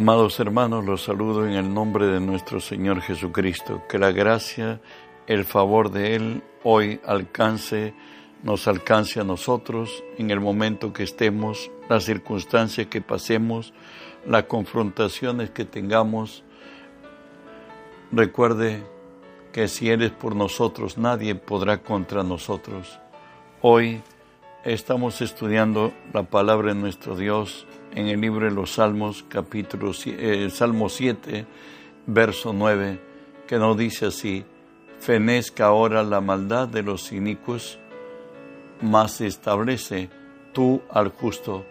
Amados hermanos, los saludo en el nombre de nuestro Señor Jesucristo. Que la gracia, el favor de Él hoy alcance, nos alcance a nosotros en el momento que estemos, las circunstancias que pasemos, las confrontaciones que tengamos. Recuerde que si Él es por nosotros, nadie podrá contra nosotros. Hoy estamos estudiando la palabra de nuestro Dios en el libro de los Salmos, capítulo eh, Salmo 7, verso 9, que nos dice así, fenezca ahora la maldad de los inicuos, mas establece tú al justo,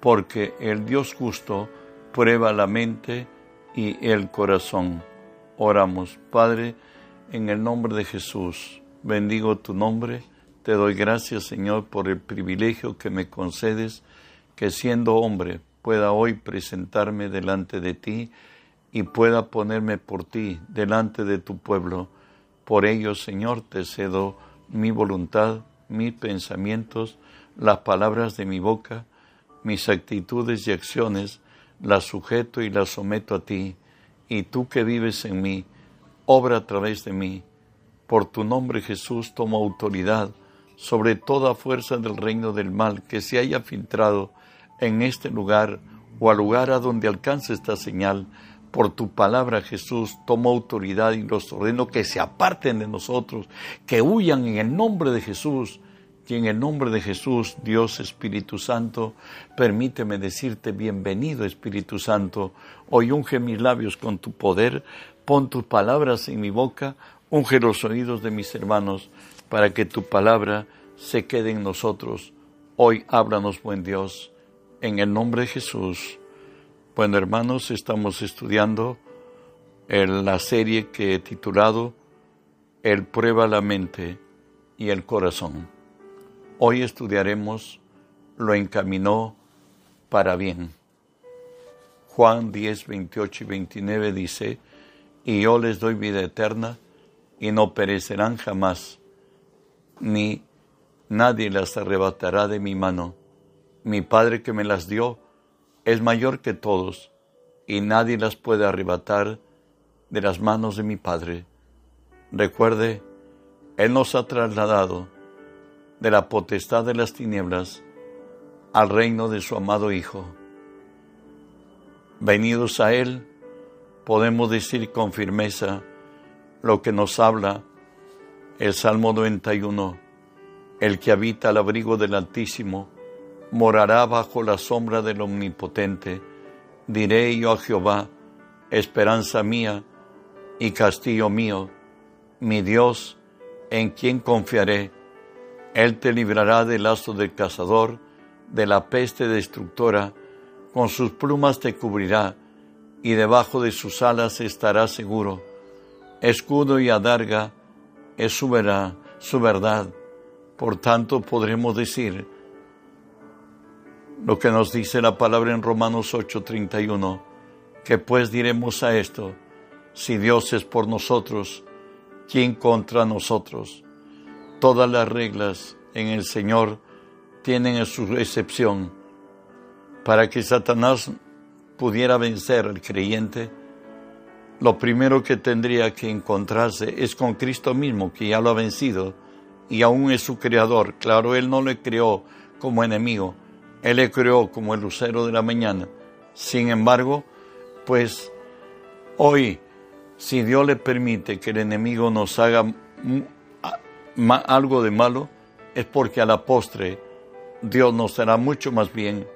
porque el Dios justo prueba la mente y el corazón. Oramos, Padre, en el nombre de Jesús, bendigo tu nombre, te doy gracias, Señor, por el privilegio que me concedes que siendo hombre pueda hoy presentarme delante de ti y pueda ponerme por ti delante de tu pueblo. Por ello, Señor, te cedo mi voluntad, mis pensamientos, las palabras de mi boca, mis actitudes y acciones, las sujeto y las someto a ti, y tú que vives en mí, obra a través de mí. Por tu nombre Jesús tomo autoridad sobre toda fuerza del reino del mal que se haya filtrado en este lugar o al lugar a donde alcance esta señal. Por tu palabra, Jesús, tomo autoridad y los ordeno que se aparten de nosotros, que huyan en el nombre de Jesús. Y en el nombre de Jesús, Dios Espíritu Santo, permíteme decirte bienvenido Espíritu Santo. Hoy unge mis labios con tu poder, pon tus palabras en mi boca, unge los oídos de mis hermanos, para que tu palabra se quede en nosotros. Hoy háblanos, buen Dios en el nombre de Jesús. Bueno, hermanos, estamos estudiando la serie que he titulado El prueba la mente y el corazón. Hoy estudiaremos Lo encaminó para bien. Juan 10, 28 y 29 dice, y yo les doy vida eterna y no perecerán jamás, ni nadie las arrebatará de mi mano mi Padre que me las dio es mayor que todos, y nadie las puede arrebatar de las manos de mi Padre. Recuerde, Él nos ha trasladado de la potestad de las tinieblas al reino de su amado Hijo. Venidos a Él, podemos decir con firmeza lo que nos habla el Salmo 91, el que habita al abrigo del Altísimo, morará bajo la sombra del Omnipotente. Diré yo a Jehová, esperanza mía y castillo mío, mi Dios, en quien confiaré. Él te librará del lazo del cazador, de la peste destructora, con sus plumas te cubrirá, y debajo de sus alas estarás seguro. Escudo y adarga es su, su verdad. Por tanto podremos decir, lo que nos dice la palabra en Romanos 8:31, que pues diremos a esto, si Dios es por nosotros, ¿quién contra nosotros? Todas las reglas en el Señor tienen su excepción. Para que Satanás pudiera vencer al creyente, lo primero que tendría que encontrarse es con Cristo mismo, que ya lo ha vencido y aún es su creador. Claro, Él no le creó como enemigo, él le creó como el lucero de la mañana. Sin embargo, pues hoy, si Dios le permite que el enemigo nos haga algo de malo, es porque a la postre Dios nos hará mucho más bien.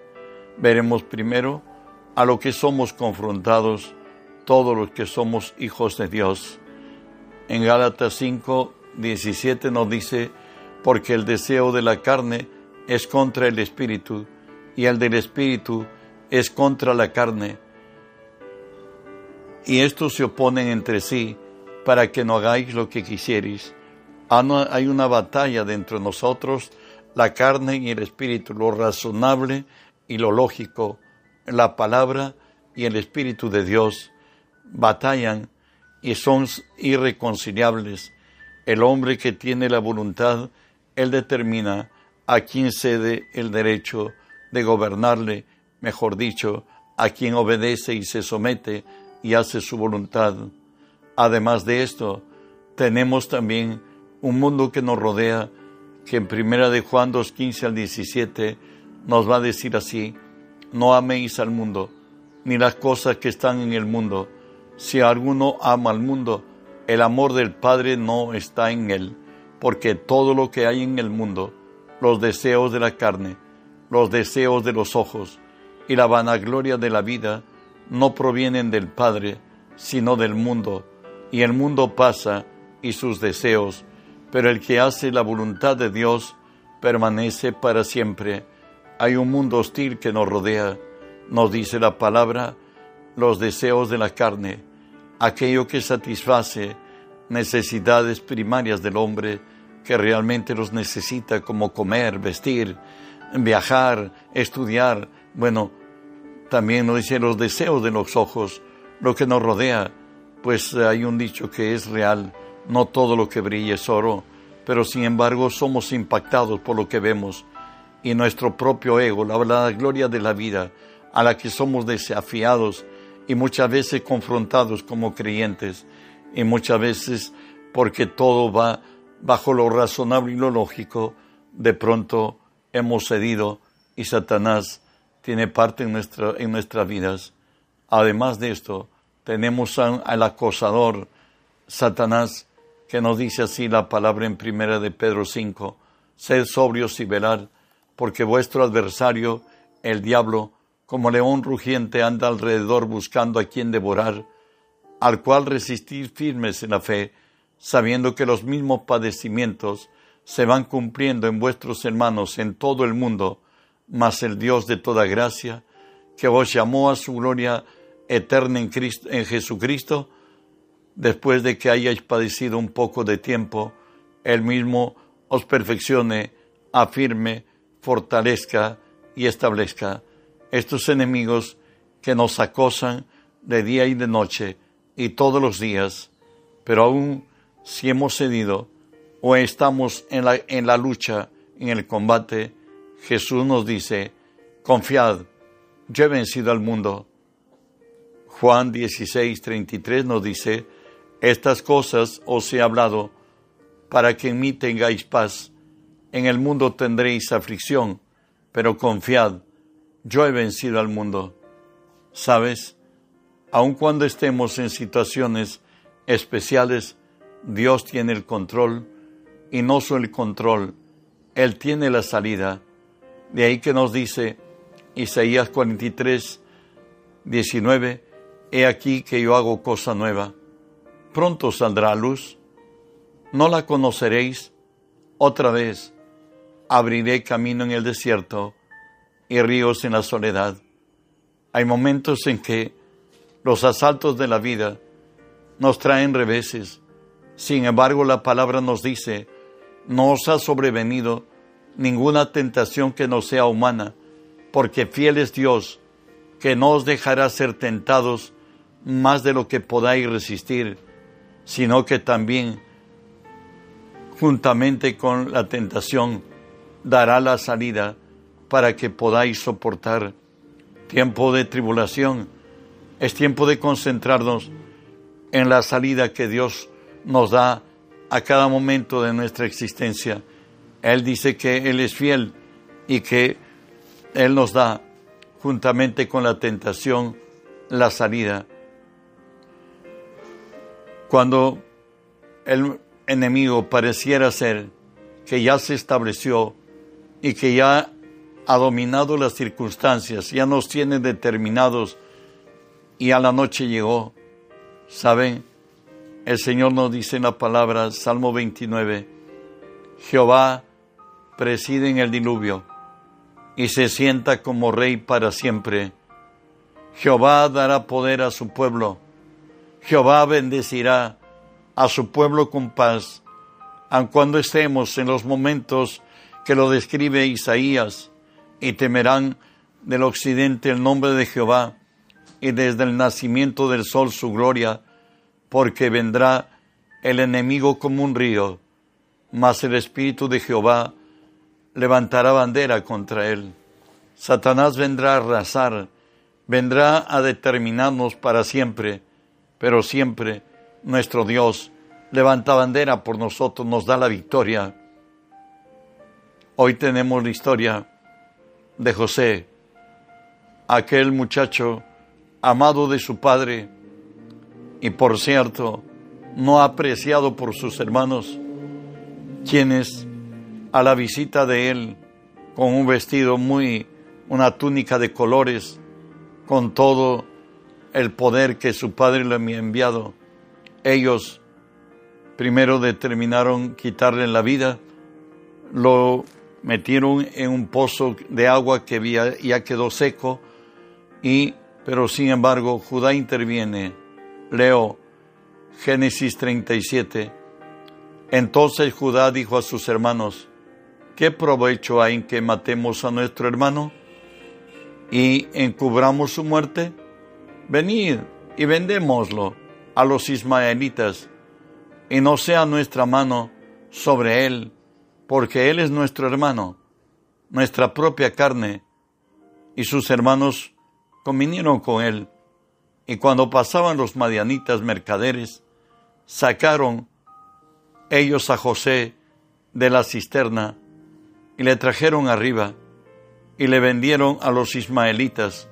Veremos primero a lo que somos confrontados todos los que somos hijos de Dios. En Gálatas 5, 17 nos dice, porque el deseo de la carne es contra el espíritu y el del espíritu es contra la carne. Y estos se oponen entre sí para que no hagáis lo que quisierais. Ah, hay una batalla dentro de nosotros, la carne y el espíritu, lo razonable y lo lógico, la palabra y el espíritu de Dios batallan y son irreconciliables. El hombre que tiene la voluntad, él determina a quién cede el derecho de gobernarle, mejor dicho, a quien obedece y se somete y hace su voluntad. Además de esto, tenemos también un mundo que nos rodea, que en primera de Juan 2, 15 al 17 nos va a decir así, no améis al mundo, ni las cosas que están en el mundo. Si alguno ama al mundo, el amor del Padre no está en él, porque todo lo que hay en el mundo, los deseos de la carne, los deseos de los ojos y la vanagloria de la vida, no provienen del Padre, sino del mundo, y el mundo pasa y sus deseos, pero el que hace la voluntad de Dios permanece para siempre. Hay un mundo hostil que nos rodea, nos dice la palabra, los deseos de la carne, aquello que satisface necesidades primarias del hombre que realmente los necesita como comer, vestir, viajar, estudiar. Bueno, también nos dice los deseos de los ojos, lo que nos rodea, pues hay un dicho que es real, no todo lo que brilla es oro, pero sin embargo somos impactados por lo que vemos y nuestro propio ego, la, la gloria de la vida a la que somos desafiados y muchas veces confrontados como creyentes y muchas veces porque todo va bajo lo razonable y lo lógico, de pronto hemos cedido y Satanás tiene parte en, nuestra, en nuestras vidas. Además de esto, tenemos al acosador, Satanás, que nos dice así la palabra en primera de Pedro 5, sed sobrios y velad, porque vuestro adversario, el diablo, como león rugiente anda alrededor buscando a quien devorar, al cual resistir firmes en la fe, sabiendo que los mismos padecimientos se van cumpliendo en vuestros hermanos en todo el mundo, mas el Dios de toda gracia, que os llamó a su gloria eterna en, Cristo, en Jesucristo, después de que hayáis padecido un poco de tiempo, Él mismo os perfeccione, afirme, fortalezca y establezca. Estos enemigos que nos acosan de día y de noche y todos los días, pero aún si hemos cedido o estamos en la, en la lucha, en el combate, Jesús nos dice, confiad, yo he vencido al mundo. Juan 16, 33 nos dice, estas cosas os he hablado para que en mí tengáis paz. En el mundo tendréis aflicción, pero confiad, yo he vencido al mundo. ¿Sabes? Aun cuando estemos en situaciones especiales, Dios tiene el control y no el control, Él tiene la salida. De ahí que nos dice Isaías 43, 19, He aquí que yo hago cosa nueva pronto saldrá a luz. No la conoceréis otra vez. Abriré camino en el desierto y ríos en la soledad. Hay momentos en que los asaltos de la vida nos traen reveses. Sin embargo, la palabra nos dice, no os ha sobrevenido ninguna tentación que no sea humana, porque fiel es Dios, que no os dejará ser tentados más de lo que podáis resistir sino que también juntamente con la tentación dará la salida para que podáis soportar tiempo de tribulación. Es tiempo de concentrarnos en la salida que Dios nos da a cada momento de nuestra existencia. Él dice que Él es fiel y que Él nos da, juntamente con la tentación, la salida cuando el enemigo pareciera ser que ya se estableció y que ya ha dominado las circunstancias, ya nos tiene determinados y a la noche llegó, ¿saben? El Señor nos dice en la palabra, Salmo 29, Jehová preside en el diluvio y se sienta como rey para siempre. Jehová dará poder a su pueblo Jehová bendecirá a su pueblo con paz, aun cuando estemos en los momentos que lo describe Isaías, y temerán del occidente el nombre de Jehová, y desde el nacimiento del sol su gloria, porque vendrá el enemigo como un río, mas el Espíritu de Jehová levantará bandera contra él. Satanás vendrá a arrasar vendrá a determinarnos para siempre, pero siempre nuestro Dios levanta bandera por nosotros, nos da la victoria. Hoy tenemos la historia de José, aquel muchacho amado de su padre y por cierto, no apreciado por sus hermanos, quienes a la visita de él con un vestido muy, una túnica de colores, con todo el poder que su padre le había enviado, ellos primero determinaron quitarle la vida, lo metieron en un pozo de agua que ya quedó seco, y, pero sin embargo Judá interviene. Leo Génesis 37. Entonces Judá dijo a sus hermanos, ¿qué provecho hay en que matemos a nuestro hermano y encubramos su muerte? Venid y vendémoslo a los ismaelitas y no sea nuestra mano sobre él, porque él es nuestro hermano, nuestra propia carne. Y sus hermanos convinieron con él. Y cuando pasaban los madianitas mercaderes, sacaron ellos a José de la cisterna y le trajeron arriba y le vendieron a los ismaelitas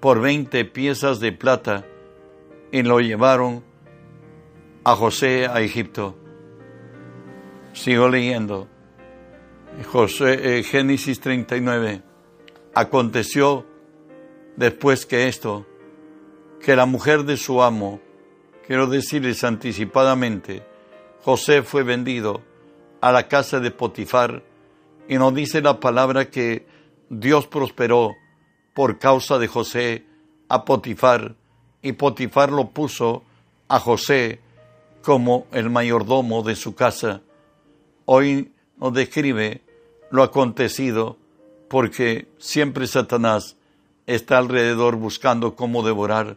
por veinte piezas de plata y lo llevaron a José a Egipto. Sigo leyendo. José, eh, Génesis 39. Aconteció después que esto, que la mujer de su amo, quiero decirles anticipadamente, José fue vendido a la casa de Potifar y nos dice la palabra que Dios prosperó por causa de José a Potifar y Potifar lo puso a José como el mayordomo de su casa. Hoy nos describe lo acontecido porque siempre Satanás está alrededor buscando cómo devorar.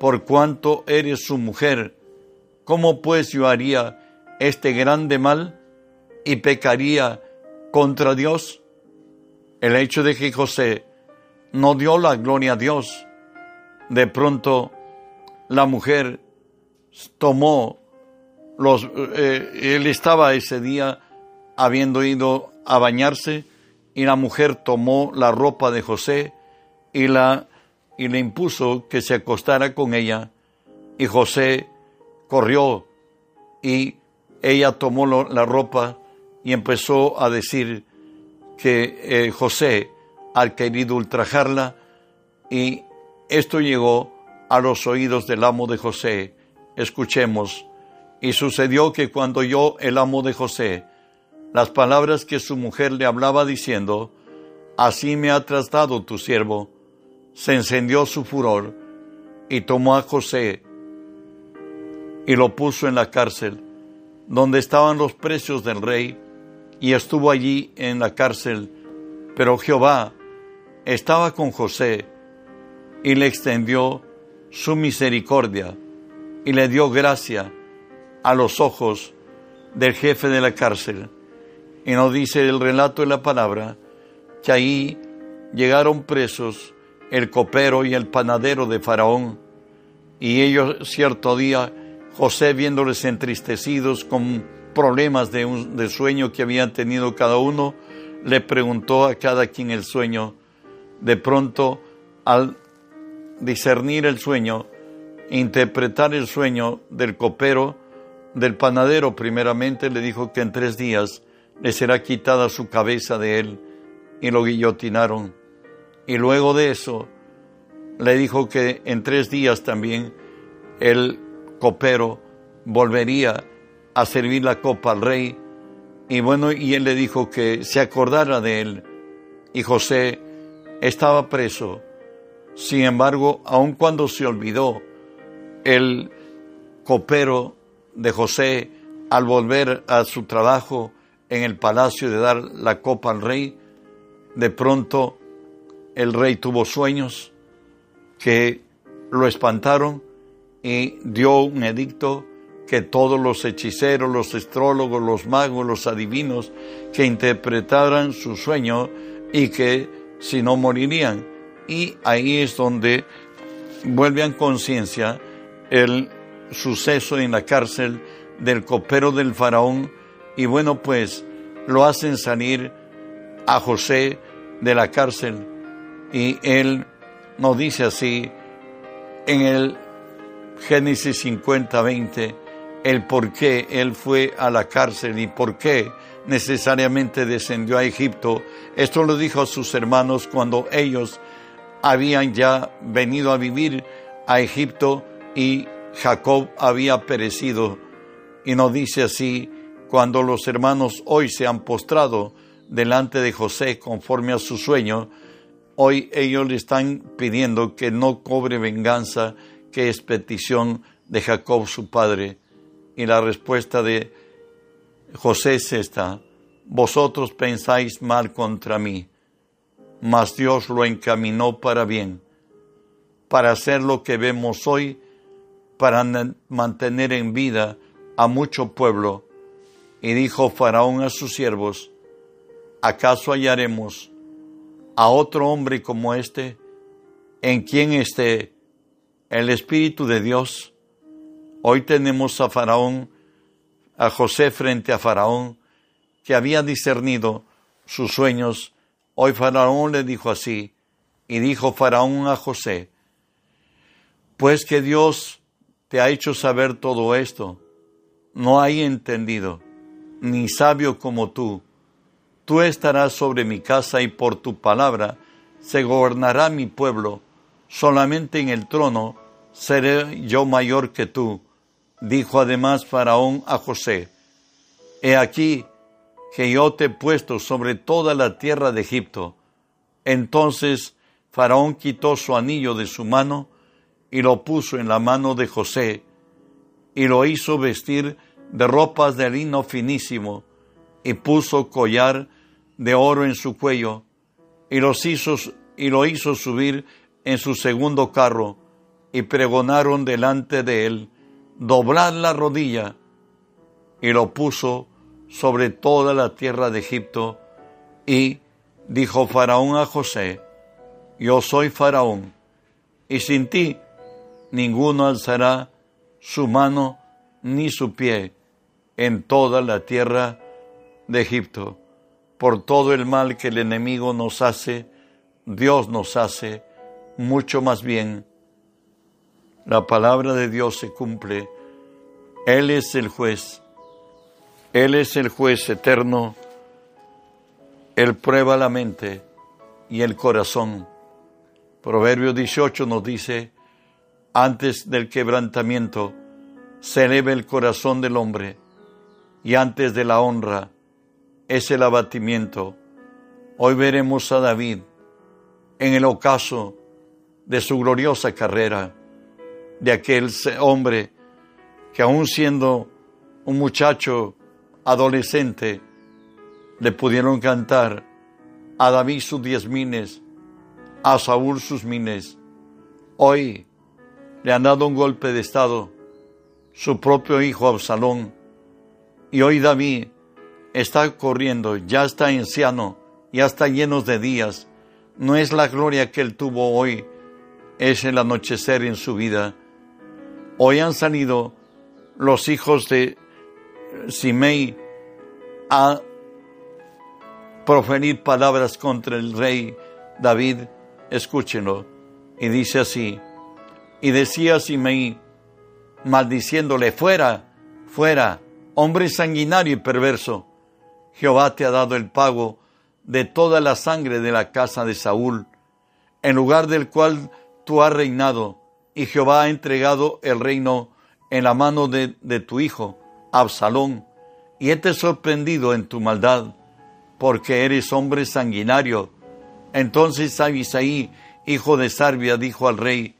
por cuanto eres su mujer. ¿Cómo pues yo haría este grande mal y pecaría contra Dios? El hecho de que José no dio la gloria a Dios, de pronto la mujer tomó los, eh, él estaba ese día habiendo ido a bañarse y la mujer tomó la ropa de José y la y le impuso que se acostara con ella y José corrió y ella tomó la ropa y empezó a decir que eh, José ha querido ultrajarla y esto llegó a los oídos del amo de José. Escuchemos. Y sucedió que cuando oyó el amo de José las palabras que su mujer le hablaba diciendo, Así me ha tratado tu siervo, se encendió su furor y tomó a José y lo puso en la cárcel donde estaban los precios del rey, y estuvo allí en la cárcel. Pero Jehová estaba con José y le extendió su misericordia y le dio gracia a los ojos del jefe de la cárcel. Y nos dice el relato de la palabra que ahí llegaron presos el copero y el panadero de Faraón, y ellos cierto día José viéndoles entristecidos con problemas de, un, sueño que habían tenido cada uno, le preguntó a cada quien el sueño. De pronto, al discernir el sueño, interpretar el sueño del copero, del panadero primeramente, le dijo que en tres días le será quitada su cabeza de él y lo guillotinaron. Y luego de eso, le dijo que en tres días también él copero volvería a servir la copa al rey. Y bueno, y él le dijo que se acordara de él. Y José estaba preso, Sin embargo, aun cuando se olvidó el copero de José al volver a su trabajo en el palacio de dar la copa al rey, de pronto el rey tuvo sueños que lo espantaron y dio un edicto que todos los hechiceros, los astrólogos, los magos, los adivinos, que interpretaran su sueño y que si no morirían. Y ahí es donde vuelve a conciencia el suceso en la cárcel del copero del faraón y bueno pues lo hacen salir a José de la cárcel y él nos dice así en el Génesis 50, 20 el por qué él fue a la cárcel y por qué necesariamente descendió a Egipto. Esto lo dijo a sus hermanos cuando ellos habían ya venido a vivir a Egipto y Jacob había perecido. Y nos dice así, cuando los hermanos hoy se han postrado delante de José conforme a su sueño, hoy ellos le están pidiendo que no cobre venganza, que es petición de Jacob su padre. Y la respuesta de José es esta, vosotros pensáis mal contra mí, mas Dios lo encaminó para bien, para hacer lo que vemos hoy, para mantener en vida a mucho pueblo. Y dijo Faraón a sus siervos, ¿acaso hallaremos a otro hombre como este, en quien esté el Espíritu de Dios? Hoy tenemos a Faraón, a José frente a Faraón, que había discernido sus sueños. Hoy Faraón le dijo así, y dijo Faraón a José, pues que Dios te ha hecho saber todo esto. No hay entendido, ni sabio como tú. Tú estarás sobre mi casa y por tu palabra se gobernará mi pueblo. Solamente en el trono seré yo mayor que tú. Dijo además Faraón a José, He aquí que yo te he puesto sobre toda la tierra de Egipto. Entonces Faraón quitó su anillo de su mano, y lo puso en la mano de José y lo hizo vestir de ropas de lino finísimo y puso collar de oro en su cuello y, los hizo, y lo hizo subir en su segundo carro y pregonaron delante de él, doblad la rodilla y lo puso sobre toda la tierra de Egipto y dijo Faraón a José, yo soy Faraón y sin ti ninguno alzará su mano ni su pie en toda la tierra de Egipto. Por todo el mal que el enemigo nos hace, Dios nos hace mucho más bien. La palabra de Dios se cumple. Él es el juez. Él es el juez eterno. Él prueba la mente y el corazón. Proverbio 18 nos dice, antes del quebrantamiento se eleva el corazón del hombre y antes de la honra es el abatimiento. Hoy veremos a David en el ocaso de su gloriosa carrera, de aquel hombre que aún siendo un muchacho adolescente, le pudieron cantar a David sus diez mines, a Saúl sus mines. Hoy le han dado un golpe de Estado, su propio hijo Absalón, y hoy David está corriendo, ya está anciano, ya está lleno de días. No es la gloria que él tuvo hoy, es el anochecer en su vida. Hoy han salido los hijos de Simei a proferir palabras contra el rey David. Escúchenlo. Y dice así, y decía Simei, maldiciéndole, fuera, fuera, hombre sanguinario y perverso, Jehová te ha dado el pago de toda la sangre de la casa de Saúl, en lugar del cual tú has reinado, y Jehová ha entregado el reino en la mano de, tu hijo, Absalón, y he sorprendido en tu maldad, porque eres hombre sanguinario. Entonces Abisaí hijo de Sarbia, dijo al rey,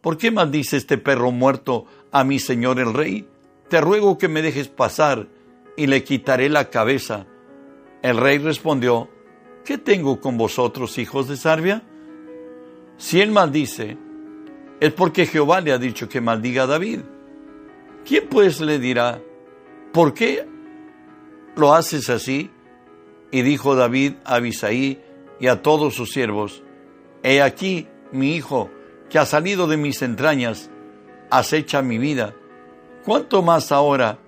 ¿por qué maldice este perro muerto a mi señor el rey? Te ruego que me dejes pasar y le quitaré la cabeza. El rey respondió, ¿qué tengo con vosotros, hijos de Sarbia? Si él maldice, es porque Jehová le ha dicho que maldiga a David. ¿Quién pues le dirá, ¿por qué lo haces así? Y dijo David a Abisaí y a todos sus siervos, He aquí mi hijo, que ha salido de mis entrañas, acecha mi vida. ¿Cuánto más ahora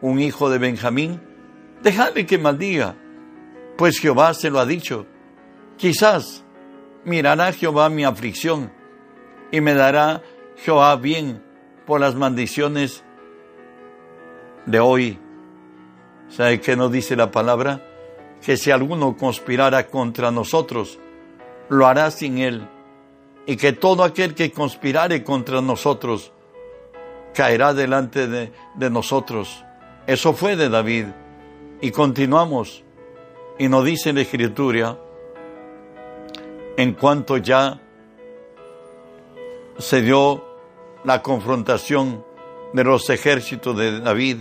un hijo de Benjamín? Dejadle que maldiga, pues Jehová se lo ha dicho. Quizás mirará Jehová mi aflicción y me dará Jehová bien por las maldiciones de hoy. ¿Sabe qué nos dice la palabra? Que si alguno conspirara contra nosotros, lo hará sin él, y que todo aquel que conspirare contra nosotros caerá delante de, de nosotros. Eso fue de David. Y continuamos. Y nos dice la Escritura, en cuanto ya se dio la confrontación de los ejércitos de David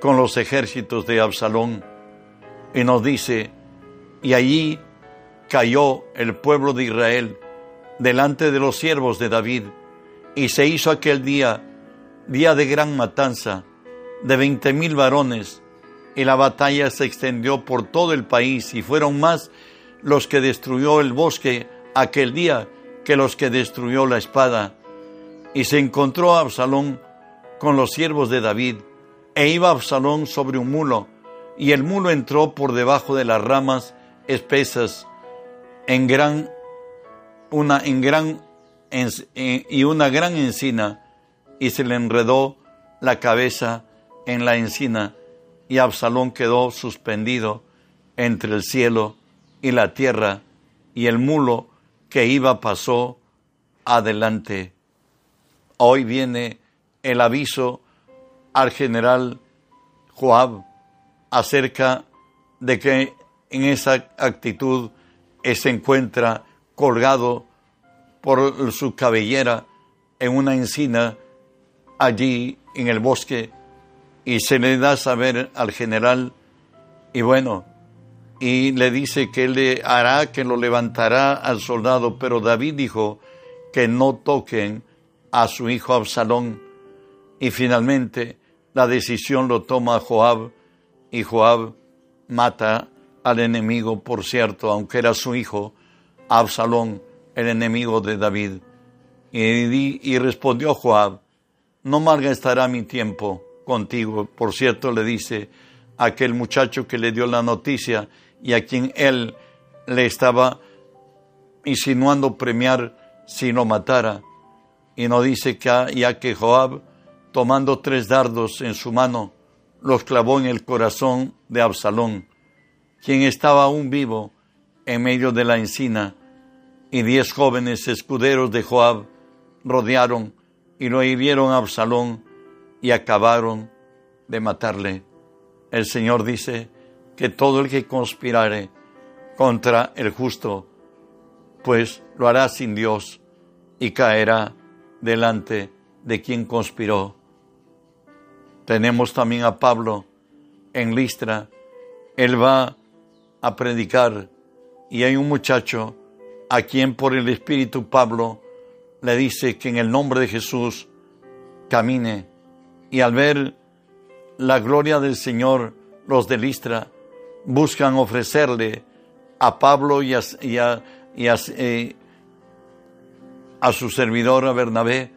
con los ejércitos de Absalón. Y nos dice, y allí cayó el pueblo de Israel delante de los siervos de David, y se hizo aquel día, día de gran matanza, de veinte mil varones, y la batalla se extendió por todo el país, y fueron más los que destruyó el bosque aquel día que los que destruyó la espada. Y se encontró Absalón con los siervos de David, e iba Absalón sobre un mulo, y el mulo entró por debajo de las ramas espesas en gran una en gran y una gran encina y se le enredó la cabeza en la encina y Absalón quedó suspendido entre el cielo y la tierra y el mulo que iba pasó adelante. Hoy viene el aviso al general Joab acerca de que en esa actitud se encuentra colgado por su cabellera en una encina allí en el bosque y se le da a saber al general y bueno, y le dice que le hará, que lo levantará al soldado, pero David dijo que no toquen a su hijo Absalón. Y finalmente la decisión lo toma Joab y Joab mata al enemigo, por cierto, aunque era su hijo, Absalón, el enemigo de David. Y, y respondió Joab, no malgastará mi tiempo contigo. Por cierto, le dice aquel muchacho que le dio la noticia, y a quien él le estaba insinuando premiar si no matara. Y no dice que ya que Joab, tomando tres dardos en su mano, los clavó en el corazón de Absalón, quien estaba aún vivo en medio de la encina, y diez jóvenes escuderos de Joab rodearon y lo hirieron a Absalón y acabaron de matarle. El Señor dice, que todo el que conspirare contra el justo, pues lo hará sin Dios y caerá delante de quien conspiró. Tenemos también a Pablo en Listra. Él va a predicar y hay un muchacho a quien por el Espíritu Pablo le dice que en el nombre de Jesús camine y al ver la gloria del Señor, los de Listra buscan ofrecerle a Pablo y a, eh, a, su servidor, a Bernabé,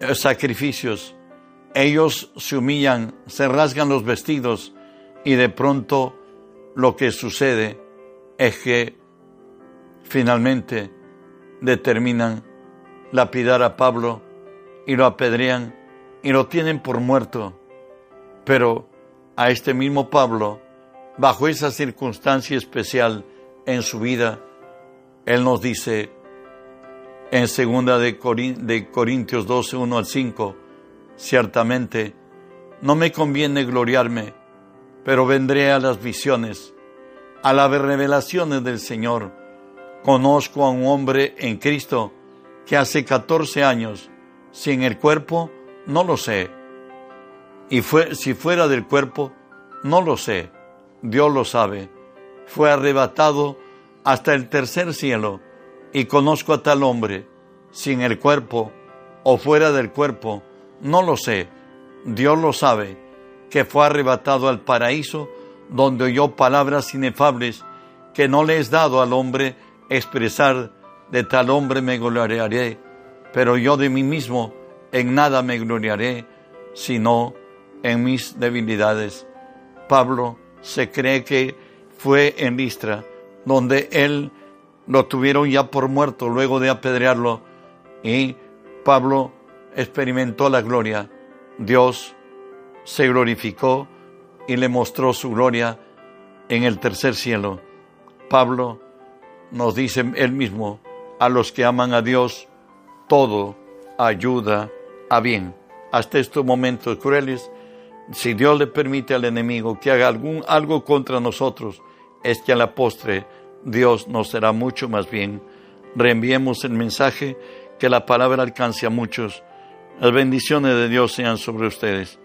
eh, sacrificios. Ellos se humillan, se rasgan los vestidos y de pronto lo que sucede es que finalmente determinan lapidar a Pablo y lo apedrean y lo tienen por muerto. Pero a este mismo Pablo bajo esa circunstancia especial en su vida, Él nos dice en segunda de, Corintios 12, 1 al 5, ciertamente, no me conviene gloriarme, pero vendré a las visiones, a las revelaciones del Señor, Conozco a un hombre en Cristo que hace 14 años, sin el cuerpo, no lo sé. Y fue, si fuera del cuerpo, no lo sé. Dios lo sabe. Fue arrebatado hasta el tercer cielo y conozco a tal hombre, sin el cuerpo o fuera del cuerpo, no lo sé. Dios lo sabe, que fue arrebatado al paraíso donde oyó palabras inefables que no le es dado al hombre expresar, de tal hombre me gloriaré, pero yo de mí mismo en nada me gloriaré, sino en mis debilidades. Pablo se cree que fue en Listra, donde él lo tuvieron ya por muerto luego de apedrearlo, y Pablo experimentó la gloria. Dios se glorificó y le mostró su gloria en el tercer cielo. Pablo nos dice él mismo, a los que aman a Dios, todo ayuda a bien. Hasta estos momentos crueles, si Dios le permite al enemigo que haga algún, algo contra nosotros, es que a la postre Dios nos será mucho más bien. Reenviemos el mensaje, que la palabra alcance a muchos. Las bendiciones de Dios sean sobre ustedes.